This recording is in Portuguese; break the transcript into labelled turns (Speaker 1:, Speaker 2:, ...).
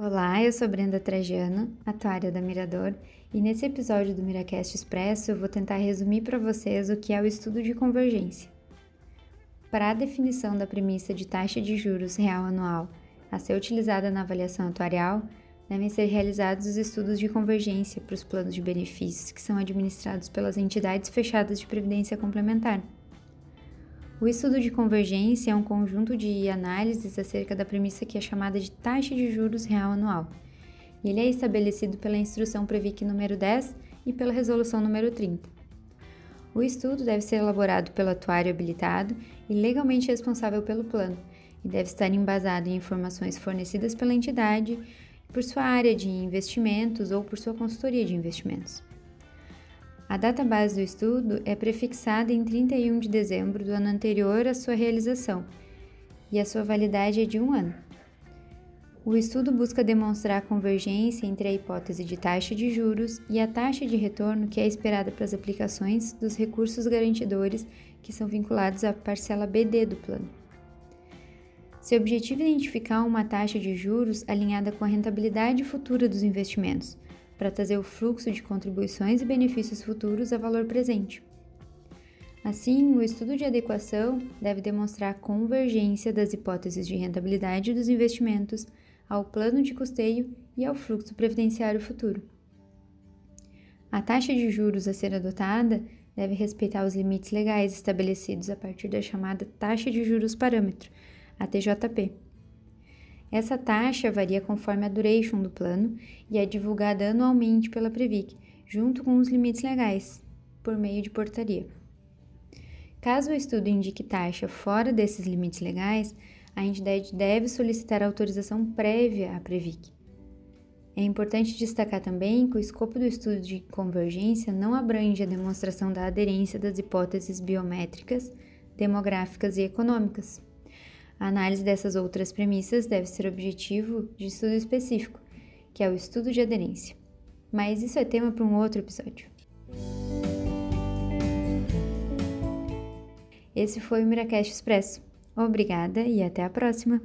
Speaker 1: Olá, eu sou Brenda Trajano, atuária da Mirador, e nesse episódio do Miracast Expresso eu vou tentar resumir para vocês o que é o estudo de convergência. Para a definição da premissa de taxa de juros real anual a ser utilizada na avaliação atuarial, devem ser realizados os estudos de convergência para os planos de benefícios que são administrados pelas entidades fechadas de previdência complementar. O estudo de convergência é um conjunto de análises acerca da premissa que é chamada de taxa de juros real anual. Ele é estabelecido pela instrução Previc número 10 e pela resolução número 30. O estudo deve ser elaborado pelo atuário habilitado e legalmente responsável pelo plano, e deve estar embasado em informações fornecidas pela entidade por sua área de investimentos ou por sua consultoria de investimentos. A data base do estudo é prefixada em 31 de dezembro do ano anterior à sua realização e a sua validade é de um ano. O estudo busca demonstrar a convergência entre a hipótese de taxa de juros e a taxa de retorno que é esperada para as aplicações dos recursos garantidores que são vinculados à parcela BD do plano. Seu objetivo é identificar uma taxa de juros alinhada com a rentabilidade futura dos investimentos para trazer o fluxo de contribuições e benefícios futuros a valor presente. Assim, o estudo de adequação deve demonstrar a convergência das hipóteses de rentabilidade dos investimentos ao plano de custeio e ao fluxo previdenciário futuro. A taxa de juros a ser adotada deve respeitar os limites legais estabelecidos a partir da chamada taxa de juros parâmetro, a TJP essa taxa varia conforme a duration do plano e é divulgada anualmente pela Previc, junto com os limites legais, por meio de portaria. Caso o estudo indique taxa fora desses limites legais, a entidade deve solicitar autorização prévia à Previc. É importante destacar também que o escopo do estudo de convergência não abrange a demonstração da aderência das hipóteses biométricas, demográficas e econômicas. A análise dessas outras premissas deve ser objetivo de estudo específico, que é o estudo de aderência. Mas isso é tema para um outro episódio. Esse foi o Miracast Expresso. Obrigada e até a próxima!